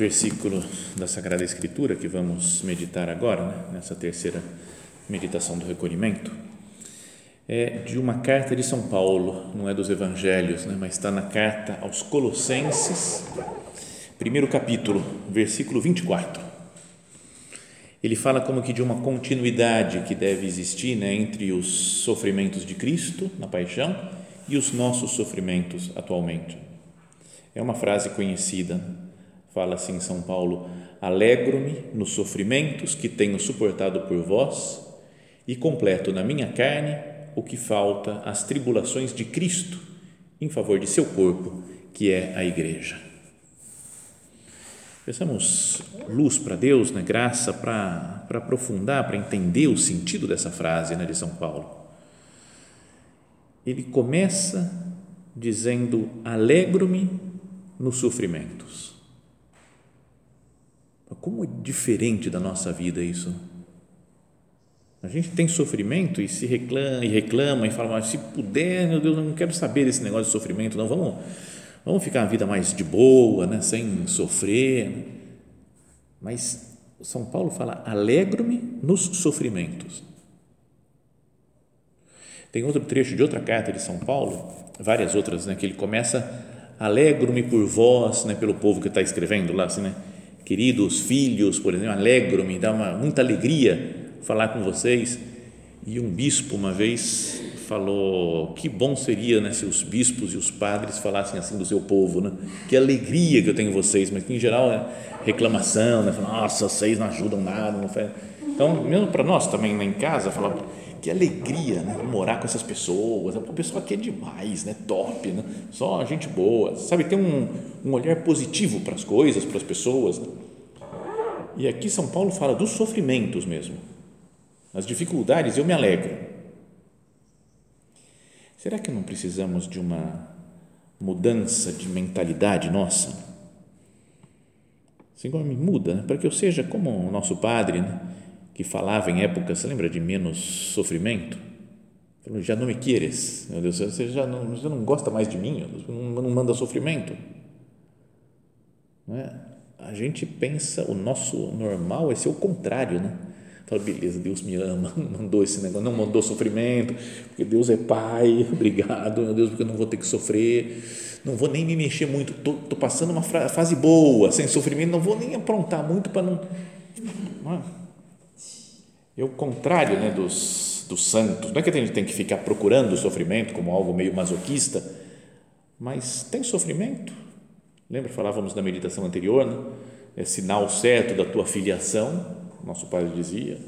Versículo da Sagrada Escritura que vamos meditar agora, né, nessa terceira meditação do recolhimento, é de uma carta de São Paulo, não é dos evangelhos, né, mas está na carta aos Colossenses, primeiro capítulo, versículo 24. Ele fala como que de uma continuidade que deve existir né, entre os sofrimentos de Cristo na paixão e os nossos sofrimentos atualmente. É uma frase conhecida, fala assim São Paulo: Alegro-me nos sofrimentos que tenho suportado por vós e completo na minha carne o que falta às tribulações de Cristo em favor de seu corpo, que é a igreja. Peçamos luz para Deus, né? graça para, para aprofundar, para entender o sentido dessa frase né, de São Paulo. Ele começa dizendo: Alegro-me nos sofrimentos. Como é diferente da nossa vida isso? A gente tem sofrimento e se reclama e reclama e fala, mas se puder, meu Deus, eu não quero saber desse negócio de sofrimento, não, vamos, vamos ficar a vida mais de boa, né, sem sofrer. Mas São Paulo fala, alegro-me nos sofrimentos. Tem outro trecho de outra carta de São Paulo, várias outras, né, que ele começa, alegro-me por vós, né, pelo povo que está escrevendo lá, assim, né, queridos filhos, por exemplo, alegro-me, dá uma, muita alegria falar com vocês. E um bispo uma vez falou que bom seria né, se os bispos e os padres falassem assim do seu povo, né? Que alegria que eu tenho em vocês, mas que em geral é reclamação, né? Nossa, vocês não ajudam nada, não faz. Então, mesmo para nós também lá em casa, falar que alegria, né? Morar com essas pessoas, o pessoal aqui é demais, né? Top, né? Só gente boa, sabe? Tem um, um olhar positivo para as coisas, para as pessoas. Né? E aqui São Paulo fala dos sofrimentos mesmo nas dificuldades, eu me alegro. Será que não precisamos de uma mudança de mentalidade nossa? Senhor, me muda, né? para que eu seja como o nosso padre, né? Que falava em época, você lembra de menos sofrimento? Falou, já não me queres, meu Deus, você já não, você não gosta mais de mim, não, não manda sofrimento. Não é? A gente pensa, o nosso normal é ser o contrário, né? Fala, beleza, Deus me ama, mandou esse negócio, não mandou sofrimento, porque Deus é Pai, obrigado, meu Deus, porque eu não vou ter que sofrer, não vou nem me mexer muito, estou passando uma fase boa, sem sofrimento, não vou nem aprontar muito para não. não é? o contrário né, dos, dos santos, não é que a gente tem que ficar procurando o sofrimento como algo meio masoquista, mas tem sofrimento. Lembra, falávamos na meditação anterior, né? é sinal certo da tua filiação nosso pai dizia,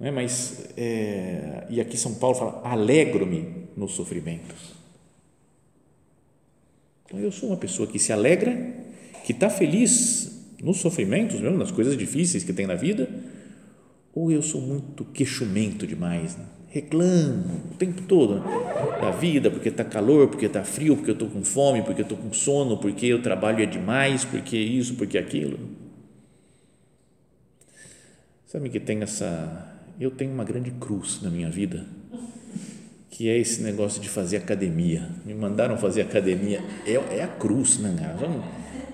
é? mas, é, e aqui São Paulo fala, alegro-me nos sofrimentos. Então, eu sou uma pessoa que se alegra, que está feliz nos sofrimentos, mesmo, nas coisas difíceis que tem na vida, ou eu sou muito queixumento demais, né? reclamo o tempo todo né? da vida, porque está calor, porque está frio, porque eu estou com fome, porque eu estou com sono, porque o trabalho é demais, porque isso, porque aquilo. Sabe que tem essa. Eu tenho uma grande cruz na minha vida, que é esse negócio de fazer academia. Me mandaram fazer academia. É, é a cruz, né?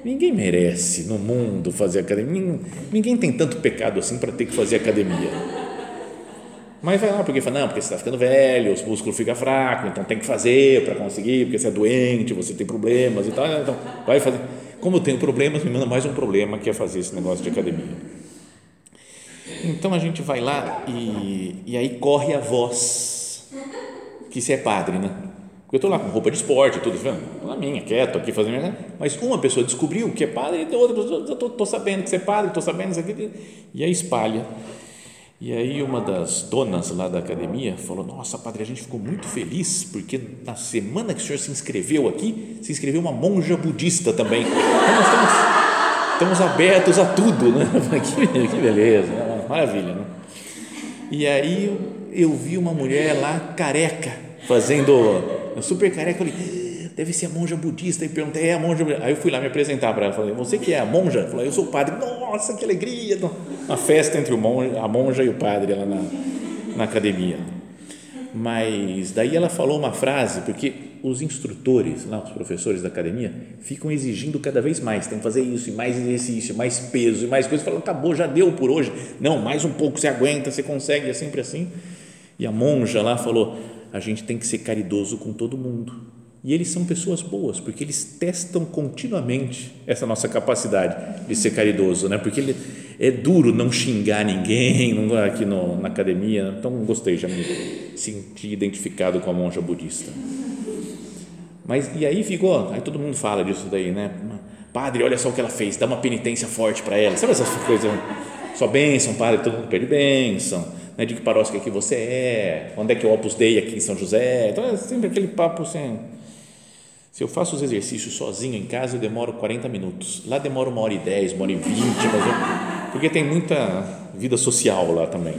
Ninguém merece no mundo fazer academia. Ninguém tem tanto pecado assim para ter que fazer academia. Mas vai lá, porque fala, não, porque você está ficando velho, os músculos ficam fracos, então tem que fazer para conseguir, porque você é doente, você tem problemas e tal. Então, vai fazer. Como eu tenho problemas, me manda mais um problema que é fazer esse negócio de academia. Então a gente vai lá e, e aí corre a voz que você é padre, né? Eu estou lá com roupa de esporte, tudo, na minha, quieto aqui fazendo. Mas uma pessoa descobriu que é padre, e outra pessoa, estou sabendo que você é padre, estou sabendo isso aqui, e aí espalha. E aí uma das donas lá da academia falou: Nossa, padre, a gente ficou muito feliz porque na semana que o senhor se inscreveu aqui, se inscreveu uma monja budista também. Então nós estamos, estamos abertos a tudo, né? Que, que beleza, né? maravilha, né? E aí eu vi uma mulher lá careca fazendo super careca, eu falei, deve ser a monja budista, e perguntei, é a monja Aí eu fui lá me apresentar para ela, falei, você que é a monja? Falou, eu sou o padre, nossa, que alegria, uma festa entre monja, a monja e o padre lá na, na academia. Mas daí ela falou uma frase, porque os instrutores, lá, os professores da academia, ficam exigindo cada vez mais, tem que fazer isso, e mais exercício, mais peso, e mais coisas, falam, acabou, já deu por hoje, não, mais um pouco, você aguenta, você consegue, é sempre assim, e a monja lá falou, a gente tem que ser caridoso com todo mundo. E eles são pessoas boas, porque eles testam continuamente essa nossa capacidade de ser caridoso, né? Porque ele, é duro não xingar ninguém aqui no, na academia. Então, gostei, já me senti identificado com a monja budista. Mas, e aí ficou, aí todo mundo fala disso daí, né? Padre, olha só o que ela fez, dá uma penitência forte para ela. Sabe essas coisas? Só bênção, padre, todo mundo pede bênção né, de que paróquia que você é, onde é que é o Opus Dei aqui em São José. Então é sempre aquele papo assim. Se eu faço os exercícios sozinho em casa, eu demoro 40 minutos. Lá demora uma hora e 10, uma hora e 20, eu, porque tem muita vida social lá também.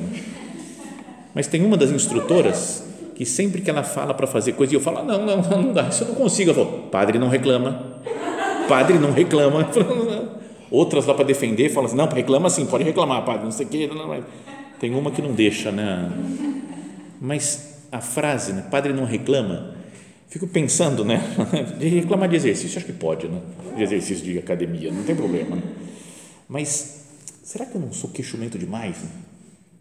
Mas tem uma das instrutoras que sempre que ela fala para fazer coisa, eu falo, não, não, não, não dá, isso eu não consigo. Ela falou, padre não reclama, padre não reclama. Outras lá para defender falam assim, não, reclama sim, pode reclamar, padre, não sei o quê. Não, não. Tem uma que não deixa, né? Mas a frase, né? Padre não reclama. Fico pensando, né? De reclamar de exercício, acho que pode, né? De exercício de academia, não tem problema. Né? Mas será que eu não sou queixumento demais? Né?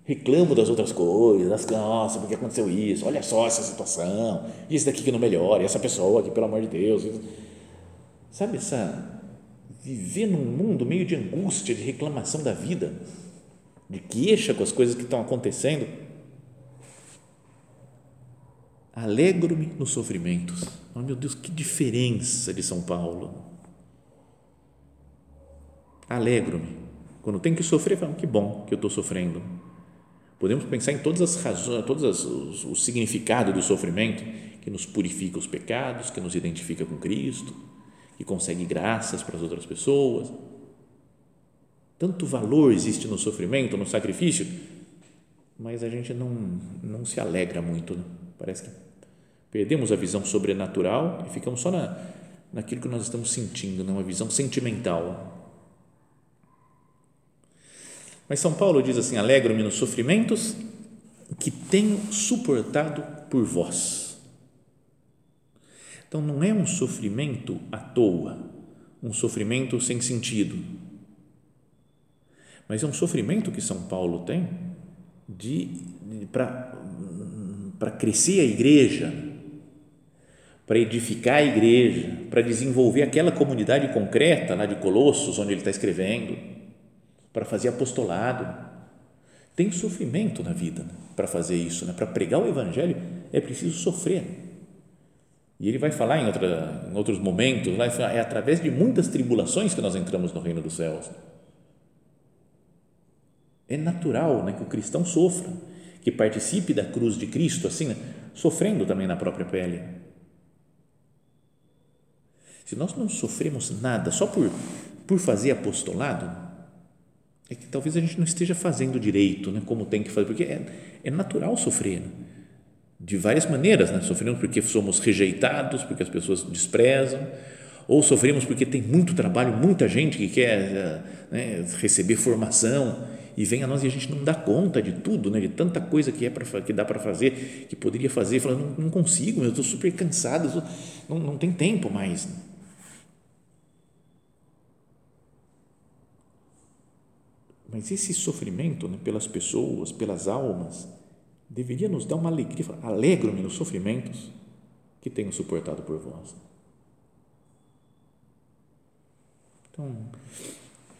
Reclamo das outras coisas, nossa, porque aconteceu isso, olha só essa situação, isso daqui que não melhora, essa pessoa aqui, pelo amor de Deus. Sabe, essa. Viver num mundo meio de angústia, de reclamação da vida de queixa com as coisas que estão acontecendo. Alegro-me nos sofrimentos. Oh, meu Deus, que diferença de São Paulo. Alegro-me. Quando tem que sofrer, falo, que bom que eu estou sofrendo. Podemos pensar em todas as razões, todos os, o significado do sofrimento, que nos purifica os pecados, que nos identifica com Cristo, que consegue graças para as outras pessoas tanto valor existe no sofrimento, no sacrifício, mas a gente não, não se alegra muito. Né? Parece que perdemos a visão sobrenatural e ficamos só na, naquilo que nós estamos sentindo, numa né? visão sentimental. Mas São Paulo diz assim: Alegro-me nos sofrimentos que tenho suportado por vós. Então não é um sofrimento à toa, um sofrimento sem sentido mas é um sofrimento que São Paulo tem de, de para crescer a igreja, para edificar a igreja, para desenvolver aquela comunidade concreta lá de Colossos, onde ele está escrevendo, para fazer apostolado. Tem sofrimento na vida né, para fazer isso, né? para pregar o Evangelho é preciso sofrer. E ele vai falar em, outra, em outros momentos, lá, é através de muitas tribulações que nós entramos no reino dos céus. É natural né, que o cristão sofra, que participe da cruz de Cristo, assim, né, sofrendo também na própria pele. Se nós não sofremos nada só por, por fazer apostolado, é que talvez a gente não esteja fazendo direito, né, como tem que fazer, porque é, é natural sofrer. Né? De várias maneiras, né? sofremos porque somos rejeitados, porque as pessoas desprezam, ou sofremos porque tem muito trabalho, muita gente que quer né, receber formação e vem a nós e a gente não dá conta de tudo, né? de tanta coisa que, é pra, que dá para fazer, que poderia fazer, fala, não, não consigo, eu estou super cansado, estou, não, não tem tempo mais. Mas esse sofrimento né, pelas pessoas, pelas almas, deveria nos dar uma alegria. Alegro-me nos sofrimentos que tenho suportado por vós. Então,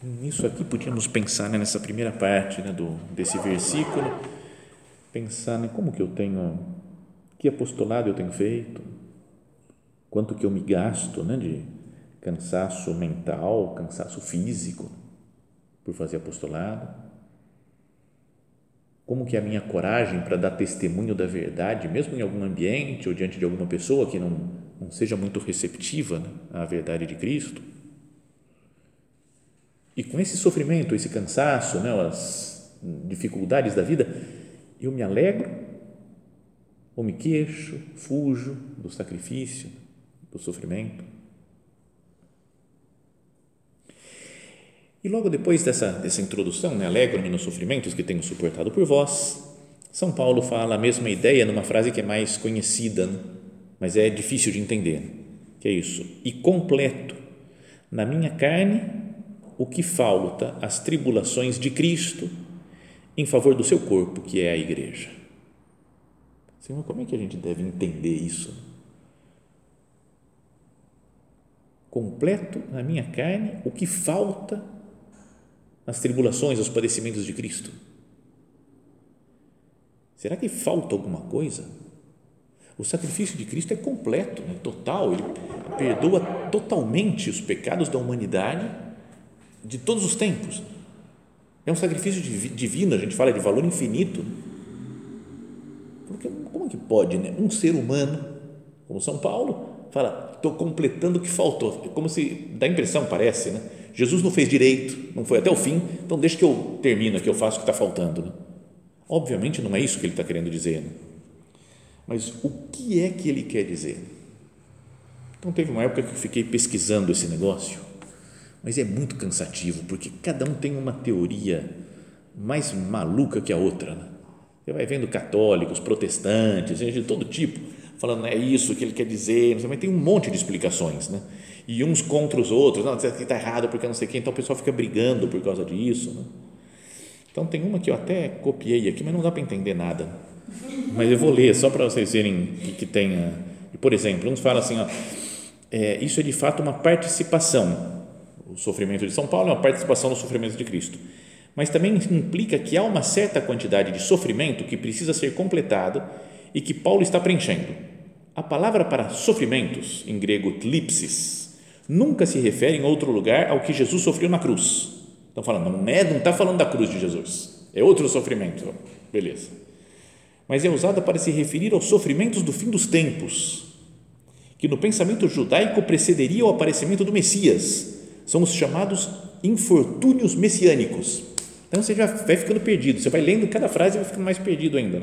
Nisso aqui podíamos pensar né, nessa primeira parte né, do, desse versículo, pensar né, como que eu tenho, que apostolado eu tenho feito, quanto que eu me gasto né, de cansaço mental, cansaço físico por fazer apostolado, como que é a minha coragem para dar testemunho da verdade, mesmo em algum ambiente ou diante de alguma pessoa que não, não seja muito receptiva né, à verdade de Cristo. E com esse sofrimento, esse cansaço, né, as dificuldades da vida, eu me alegro ou me queixo, fujo do sacrifício, do sofrimento. E logo depois dessa, dessa introdução, né, alegro-me nos sofrimentos que tenho suportado por vós, São Paulo fala a mesma ideia numa frase que é mais conhecida, né, mas é difícil de entender, que é isso, e completo na minha carne o que falta às tribulações de Cristo em favor do seu corpo, que é a igreja. Senhor, como é que a gente deve entender isso? Completo na minha carne o que falta às tribulações, aos padecimentos de Cristo. Será que falta alguma coisa? O sacrifício de Cristo é completo, é total, ele perdoa totalmente os pecados da humanidade de todos os tempos. É um sacrifício divino, a gente fala de valor infinito. Porque como que pode, né? Um ser humano, como São Paulo, fala, estou completando o que faltou. É como se, dá impressão, parece, né? Jesus não fez direito, não foi até o fim, então deixa que eu termino aqui, eu faço o que está faltando. Né? Obviamente não é isso que ele está querendo dizer. Né? Mas o que é que ele quer dizer? Então teve uma época que eu fiquei pesquisando esse negócio mas é muito cansativo, porque cada um tem uma teoria mais maluca que a outra. Né? Você vai vendo católicos, protestantes, gente de todo tipo, falando é isso que ele quer dizer, mas tem um monte de explicações, né? E uns contra os outros, não, isso aqui está errado porque não sei quem, então o pessoal fica brigando por causa disso. Né? Então tem uma que eu até copiei aqui, mas não dá para entender nada. Mas eu vou ler só para vocês verem que, que tenha. Por exemplo, uns falam assim, ó, é, isso é de fato uma participação o sofrimento de São Paulo é uma participação no sofrimento de Cristo. Mas também implica que há uma certa quantidade de sofrimento que precisa ser completada e que Paulo está preenchendo. A palavra para sofrimentos, em grego tlipsis, nunca se refere em outro lugar ao que Jesus sofreu na cruz. Estão falando, não é, não está falando da cruz de Jesus, é outro sofrimento. Beleza. Mas é usada para se referir aos sofrimentos do fim dos tempos, que no pensamento judaico precederia o aparecimento do Messias são os chamados infortúnios messiânicos. Então você já vai ficando perdido, você vai lendo cada frase e vai ficando mais perdido ainda.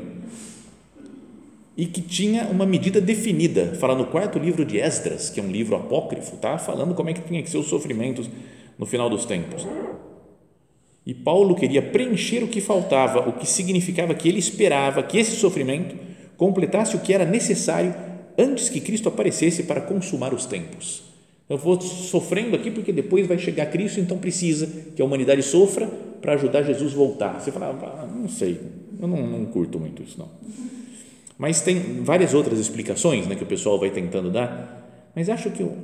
E que tinha uma medida definida, fala no quarto livro de Esdras, que é um livro apócrifo, tá? falando como é que tinha que ser os sofrimentos no final dos tempos. E Paulo queria preencher o que faltava, o que significava que ele esperava que esse sofrimento completasse o que era necessário antes que Cristo aparecesse para consumar os tempos. Eu vou sofrendo aqui porque depois vai chegar Cristo, então precisa que a humanidade sofra para ajudar Jesus voltar. Você fala, ah, não sei, eu não, não, curto muito isso, não. Mas tem várias outras explicações né, que o pessoal vai tentando dar, mas acho que o,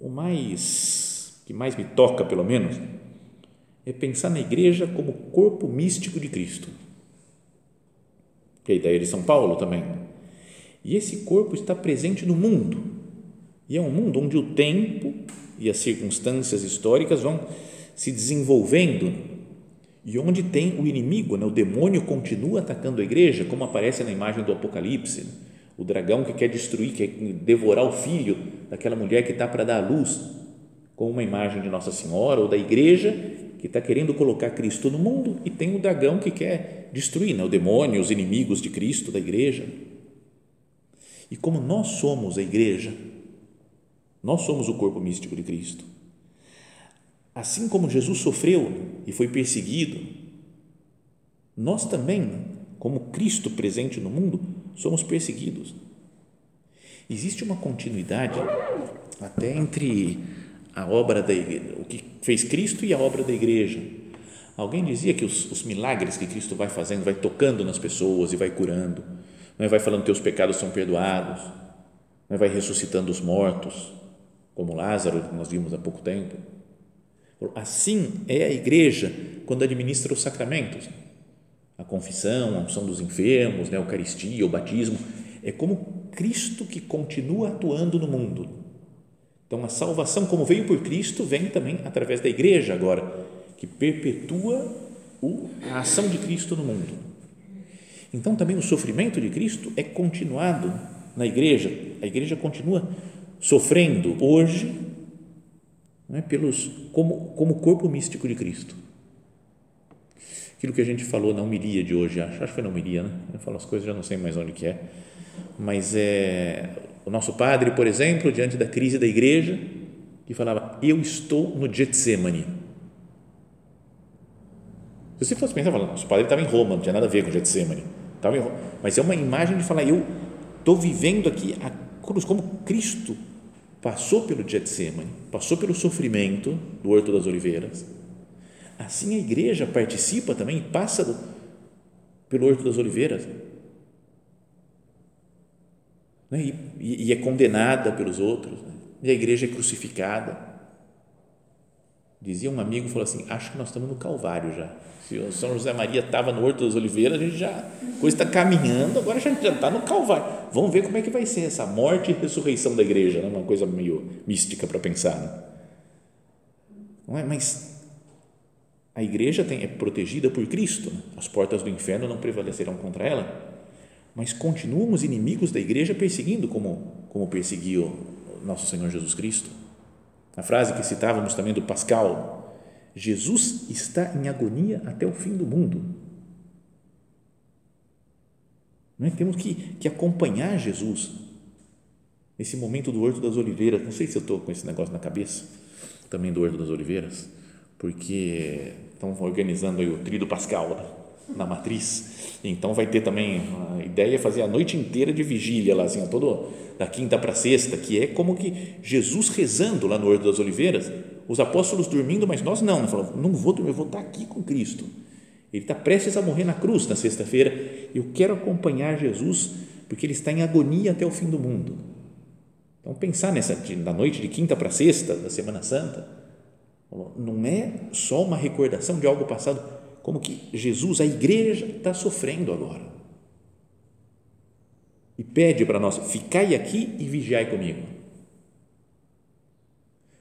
o mais, que mais me toca, pelo menos, é pensar na igreja como corpo místico de Cristo. Que é a ideia de São Paulo também. E esse corpo está presente no mundo e é um mundo onde o tempo e as circunstâncias históricas vão se desenvolvendo e onde tem o inimigo, né? o demônio continua atacando a igreja, como aparece na imagem do Apocalipse. Né? O dragão que quer destruir, quer devorar o filho daquela mulher que está para dar a luz, com uma imagem de Nossa Senhora ou da igreja que está querendo colocar Cristo no mundo e tem o dragão que quer destruir, né? o demônio, os inimigos de Cristo, da igreja. E como nós somos a igreja, nós somos o corpo místico de Cristo. Assim como Jesus sofreu e foi perseguido, nós também, como Cristo presente no mundo, somos perseguidos. Existe uma continuidade até entre a obra da igreja, o que fez Cristo e a obra da igreja. Alguém dizia que os, os milagres que Cristo vai fazendo, vai tocando nas pessoas e vai curando, não é? vai falando que teus pecados são perdoados, não é? vai ressuscitando os mortos, como Lázaro, que nós vimos há pouco tempo, Assim é a igreja quando administra os sacramentos. A confissão, a unção dos enfermos, né, a Eucaristia, o batismo. É como Cristo que continua atuando no mundo. Então, a salvação, como veio por Cristo, vem também através da igreja agora, que perpetua a ação de Cristo no mundo. Então, também o sofrimento de Cristo é continuado na igreja. A igreja continua sofrendo hoje é, pelos, como, como corpo místico de Cristo. Aquilo que a gente falou na homilia de hoje, acho, acho que foi na homilia, né? Eu falo as coisas, já não sei mais onde que é, mas é o nosso padre, por exemplo, diante da crise da igreja, que falava, eu estou no Getsemane. Se você fosse pensar, nosso padre estava em Roma, não tinha nada a ver com Getsemane, estava em Roma, mas é uma imagem de falar, eu estou vivendo aqui a cruz, como Cristo passou pelo Getsemane, passou pelo sofrimento do Horto das Oliveiras, assim a igreja participa também, passa do, pelo Horto das Oliveiras, né? e, e, é condenada pelos outros, né? e a igreja é crucificada. Dizia um amigo, falou assim, acho que nós estamos no Calvário já, se o São José Maria estava no Horto das Oliveiras, a gente já, a coisa está caminhando, agora a gente já está no Calvário. Vamos ver como é que vai ser essa morte e ressurreição da igreja, né? uma coisa meio mística para pensar. Né? Não é? Mas a igreja tem, é protegida por Cristo, né? as portas do inferno não prevalecerão contra ela, mas continuam os inimigos da igreja perseguindo como, como perseguiu nosso Senhor Jesus Cristo. A frase que citávamos também do Pascal, Jesus está em agonia até o fim do mundo. Nós temos que, que acompanhar Jesus nesse momento do Horto das Oliveiras. Não sei se eu estou com esse negócio na cabeça, também do Horto das Oliveiras, porque estão organizando o Tríduo Pascal na matriz. Então vai ter também a ideia é fazer a noite inteira de vigília lá, assim, todo da quinta para sexta, que é como que Jesus rezando lá no Horto das Oliveiras, os apóstolos dormindo, mas nós não. Falamos, não vou dormir, eu vou estar aqui com Cristo. Ele está prestes a morrer na cruz na sexta-feira. Eu quero acompanhar Jesus porque ele está em agonia até o fim do mundo. Então pensar nessa na noite de quinta para sexta da Semana Santa, não é só uma recordação de algo passado, como que Jesus, a igreja, está sofrendo agora. E pede para nós: ficai aqui e vigiai comigo.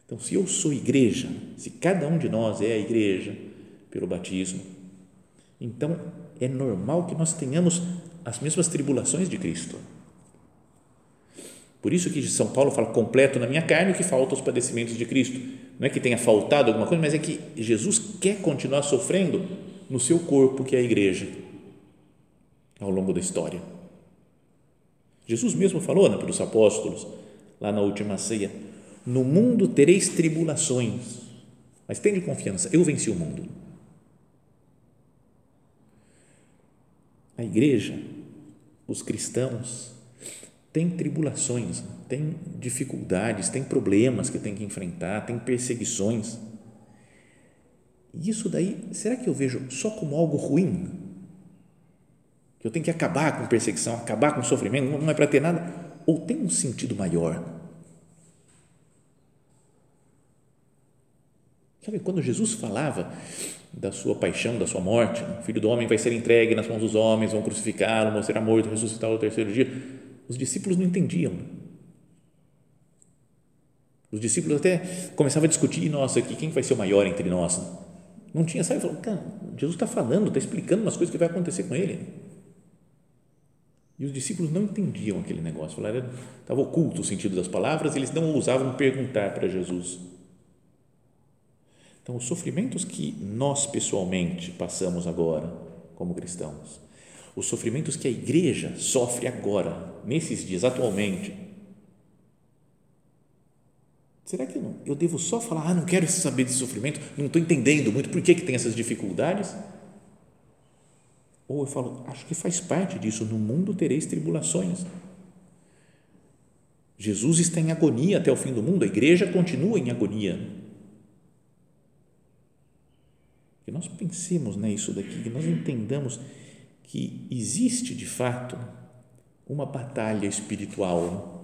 Então, se eu sou igreja, se cada um de nós é a igreja pelo batismo, então é normal que nós tenhamos as mesmas tribulações de Cristo. Por isso que São Paulo fala completo na minha carne o que falta os padecimentos de Cristo. Não é que tenha faltado alguma coisa, mas é que Jesus quer continuar sofrendo no seu corpo, que é a igreja, ao longo da história. Jesus mesmo falou né, para os apóstolos, lá na última ceia: No mundo tereis tribulações, mas tenha confiança, eu venci o mundo. A igreja, os cristãos, têm tribulações, têm dificuldades, têm problemas que tem que enfrentar, têm perseguições e isso daí, será que eu vejo só como algo ruim? Que eu tenho que acabar com perseguição, acabar com sofrimento, não é para ter nada? Ou tem um sentido maior? Sabe, quando Jesus falava da sua paixão, da sua morte, o filho do homem vai ser entregue nas mãos dos homens, vão crucificá-lo, vão ser morto, ressuscitar no terceiro dia, os discípulos não entendiam. Os discípulos até começavam a discutir, nossa, quem vai ser o maior entre nós? Não tinha, sabe? Falou, cara, Jesus está falando, está explicando umas coisas que vai acontecer com ele. E os discípulos não entendiam aquele negócio, falaram, estava oculto o sentido das palavras, eles não ousavam perguntar para Jesus. Então, os sofrimentos que nós pessoalmente passamos agora, como cristãos, os sofrimentos que a igreja sofre agora, nesses dias, atualmente, Será que eu, eu devo só falar, ah, não quero saber de sofrimento, não estou entendendo muito por que, que tem essas dificuldades? Ou eu falo, acho que faz parte disso, no mundo tereis tribulações. Jesus está em agonia até o fim do mundo, a igreja continua em agonia. Que nós pensemos nisso daqui, que nós entendamos que existe de fato uma batalha espiritual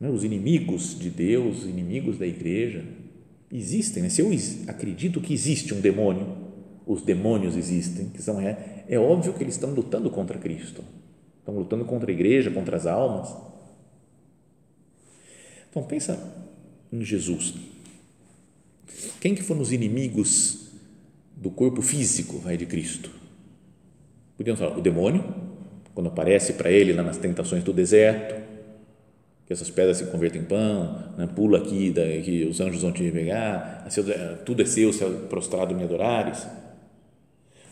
né? os inimigos de Deus, os inimigos da igreja, existem, né? se eu acredito que existe um demônio, os demônios existem, que são é, é óbvio que eles estão lutando contra Cristo, estão lutando contra a igreja, contra as almas. Então pensa em Jesus. Quem que foram os inimigos do corpo físico vai, de Cristo? Podíamos falar o demônio, quando aparece para ele lá nas tentações do deserto, que essas pedras se convertem em pão, né? pula aqui, que os anjos vão te pegar, tudo é seu, se prostrado me adorares.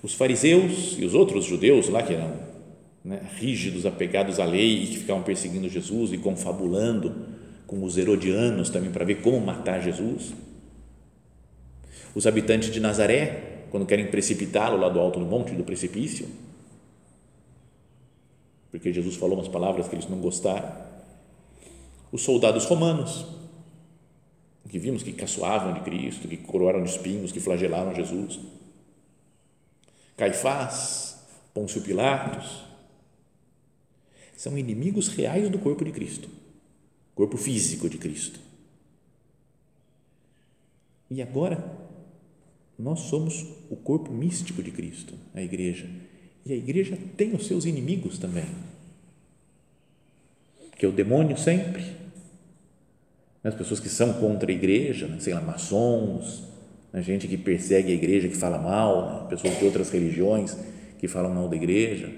Os fariseus e os outros judeus lá que eram né, rígidos, apegados à lei e que ficavam perseguindo Jesus e confabulando com os herodianos também para ver como matar Jesus. Os habitantes de Nazaré, quando querem precipitá-lo lá do alto do monte do precipício, porque Jesus falou umas palavras que eles não gostaram. Os soldados romanos, que vimos que caçoavam de Cristo, que coroaram de espinhos, que flagelaram Jesus. Caifás, Pôncio Pilatos, são inimigos reais do corpo de Cristo, corpo físico de Cristo. E agora, nós somos o corpo místico de Cristo, a igreja. E a igreja tem os seus inimigos também. Que é o demônio sempre. As pessoas que são contra a igreja, né? sei lá, maçons, a gente que persegue a igreja, que fala mal, né? pessoas de outras religiões que falam mal da igreja.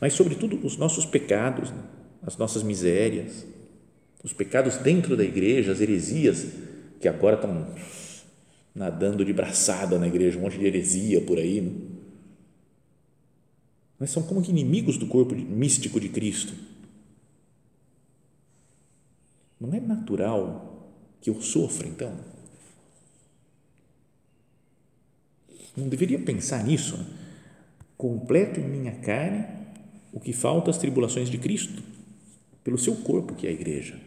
Mas, sobretudo, os nossos pecados, né? as nossas misérias, os pecados dentro da igreja, as heresias que agora estão nadando de braçada na igreja, um monte de heresia por aí. Né? Mas são como que inimigos do corpo místico de Cristo. Não é natural que eu sofra, então? Não deveria pensar nisso? Né? Completo em minha carne o que falta às tribulações de Cristo, pelo seu corpo, que é a igreja.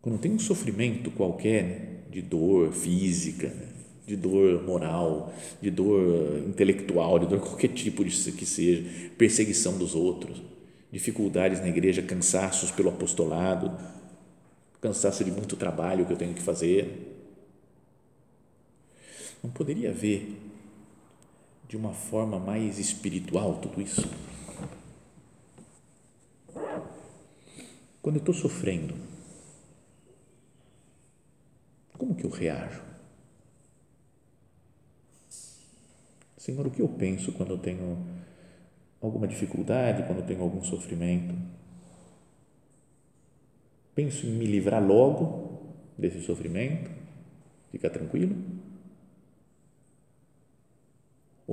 Quando tem um sofrimento qualquer de dor física, de dor moral, de dor intelectual, de dor qualquer tipo de que seja, perseguição dos outros, dificuldades na igreja, cansaços pelo apostolado, cansaço de muito trabalho que eu tenho que fazer. Não poderia haver de uma forma mais espiritual tudo isso? Quando eu estou sofrendo, como que eu reajo? Senhor, o que eu penso quando eu tenho alguma dificuldade, quando eu tenho algum sofrimento? Penso em me livrar logo desse sofrimento, ficar tranquilo?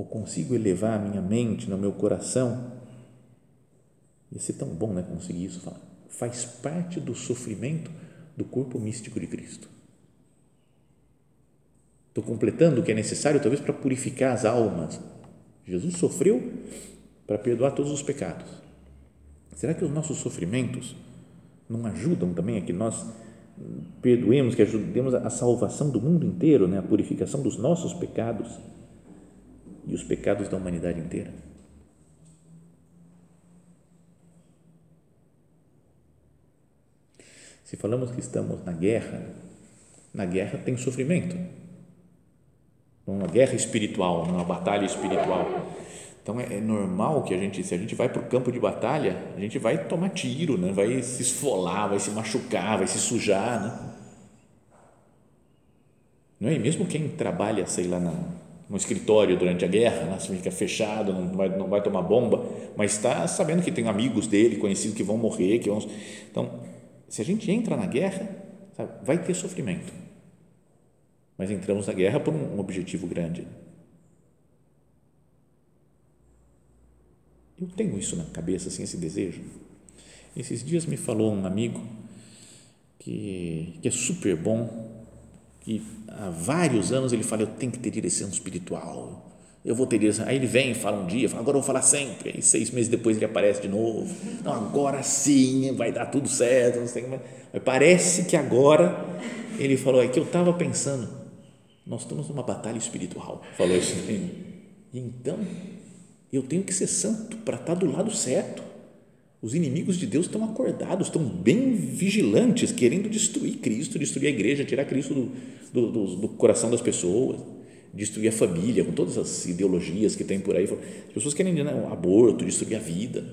Ou consigo elevar a minha mente, no meu coração? Ia ser tão bom, né? Conseguir isso. Faz parte do sofrimento do corpo místico de Cristo Estou completando o que é necessário, talvez, para purificar as almas. Jesus sofreu para perdoar todos os pecados. Será que os nossos sofrimentos não ajudam também a que nós perdoemos, que ajudemos a salvação do mundo inteiro, né? a purificação dos nossos pecados e os pecados da humanidade inteira? Se falamos que estamos na guerra, na guerra tem sofrimento uma guerra espiritual, uma batalha espiritual. Então é, é, normal que a gente, se a gente vai para o campo de batalha, a gente vai tomar tiro, né? vai se esfolar, vai se machucar, vai se sujar. Né? Não é? E mesmo quem trabalha, sei lá, na, no escritório durante a guerra, né? fica fechado, não vai, não vai tomar bomba, mas está sabendo que tem amigos dele, conhecidos que vão morrer. Que vão... Então, se a gente entra na guerra, sabe, vai ter sofrimento mas entramos na guerra por um objetivo grande. Eu tenho isso na cabeça, assim, esse desejo. Esses dias me falou um amigo que, que é super bom, que há vários anos ele fala, eu tenho que ter direção espiritual, eu vou ter direção. Aí ele vem e fala um dia, fala, agora eu vou falar sempre. Aí seis meses depois ele aparece de novo. Não, agora sim, vai dar tudo certo. Não sei, mas parece que agora ele falou, é que eu estava pensando, nós estamos numa batalha espiritual. Falou isso. E então, eu tenho que ser santo para estar do lado certo. Os inimigos de Deus estão acordados, estão bem vigilantes, querendo destruir Cristo, destruir a igreja, tirar Cristo do, do, do, do coração das pessoas, destruir a família, com todas as ideologias que tem por aí. As pessoas querem né, aborto, destruir a vida.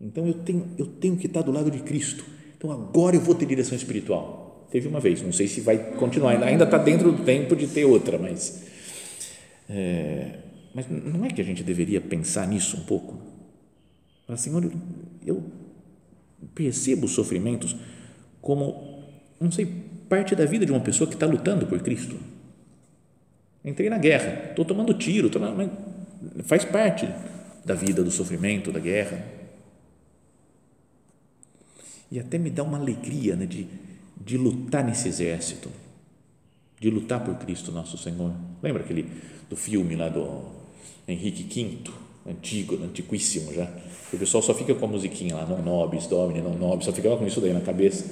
Então eu tenho, eu tenho que estar do lado de Cristo. Então agora eu vou ter direção espiritual. Teve uma vez, não sei se vai continuar, ainda está dentro do tempo de ter outra, mas. É, mas não é que a gente deveria pensar nisso um pouco? Falar, Senhor, eu percebo os sofrimentos como, não sei, parte da vida de uma pessoa que está lutando por Cristo. Entrei na guerra, estou tomando tiro, tô, mas faz parte da vida, do sofrimento, da guerra. E até me dá uma alegria né, de, de lutar nesse exército, de lutar por Cristo nosso Senhor. Lembra aquele do filme lá do Henrique V, antigo, antiquíssimo já. O pessoal só fica com a musiquinha lá, não nobis, domine, não nobis, só ficava com isso daí na cabeça.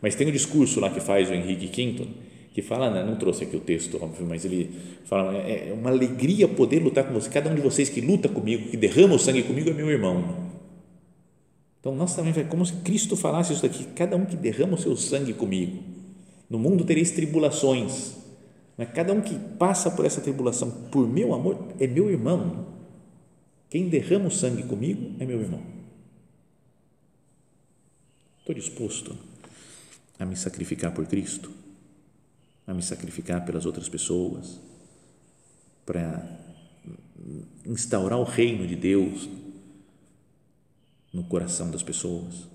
Mas tem um discurso lá que faz o Henrique V, que fala, né, não trouxe aqui o texto, óbvio, mas ele fala, é, é uma alegria poder lutar com você, cada um de vocês que luta comigo, que derrama o sangue comigo é meu irmão. Então, nós também, como se Cristo falasse isso aqui, cada um que derrama o seu sangue comigo, no mundo tereis tribulações, mas cada um que passa por essa tribulação por meu amor é meu irmão. Quem derrama o sangue comigo é meu irmão. Estou disposto a me sacrificar por Cristo, a me sacrificar pelas outras pessoas, para instaurar o reino de Deus no coração das pessoas.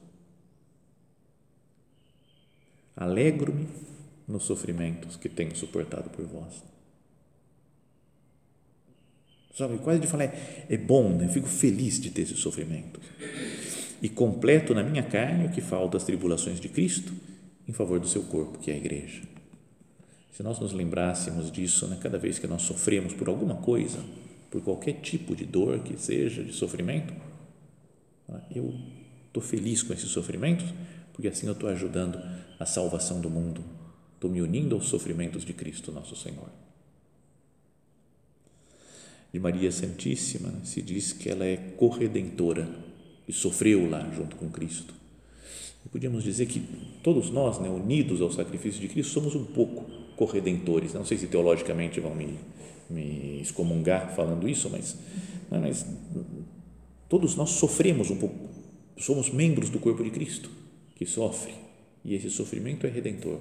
Alegro-me nos sofrimentos que tenho suportado por vós. Sabe, quase de falar, é, é bom, né? fico feliz de ter esse sofrimento. E completo na minha carne o que falta as tribulações de Cristo em favor do seu corpo, que é a igreja. Se nós nos lembrássemos disso, né, cada vez que nós sofremos por alguma coisa, por qualquer tipo de dor que seja, de sofrimento, eu estou feliz com esses sofrimentos, porque assim eu estou ajudando a salvação do mundo Estou me unindo aos sofrimentos de Cristo, nosso Senhor. De Maria Santíssima né, se diz que ela é corredentora e sofreu lá junto com Cristo. E podíamos dizer que todos nós, né, unidos ao sacrifício de Cristo, somos um pouco corredentores. Não sei se teologicamente vão me, me excomungar falando isso, mas, não, mas todos nós sofremos um pouco. Somos membros do corpo de Cristo que sofre e esse sofrimento é redentor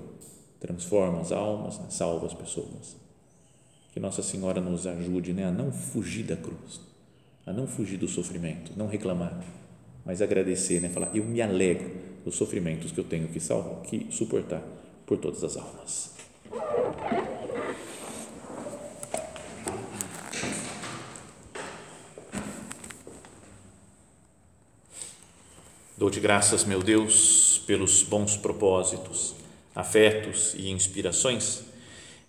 transforma as almas, né? salva as pessoas. Que Nossa Senhora nos ajude né? a não fugir da cruz, a não fugir do sofrimento, não reclamar, mas agradecer, né? falar, eu me alegro dos sofrimentos que eu tenho que, salvar, que suportar por todas as almas. Dou-te graças, meu Deus, pelos bons propósitos afetos e inspirações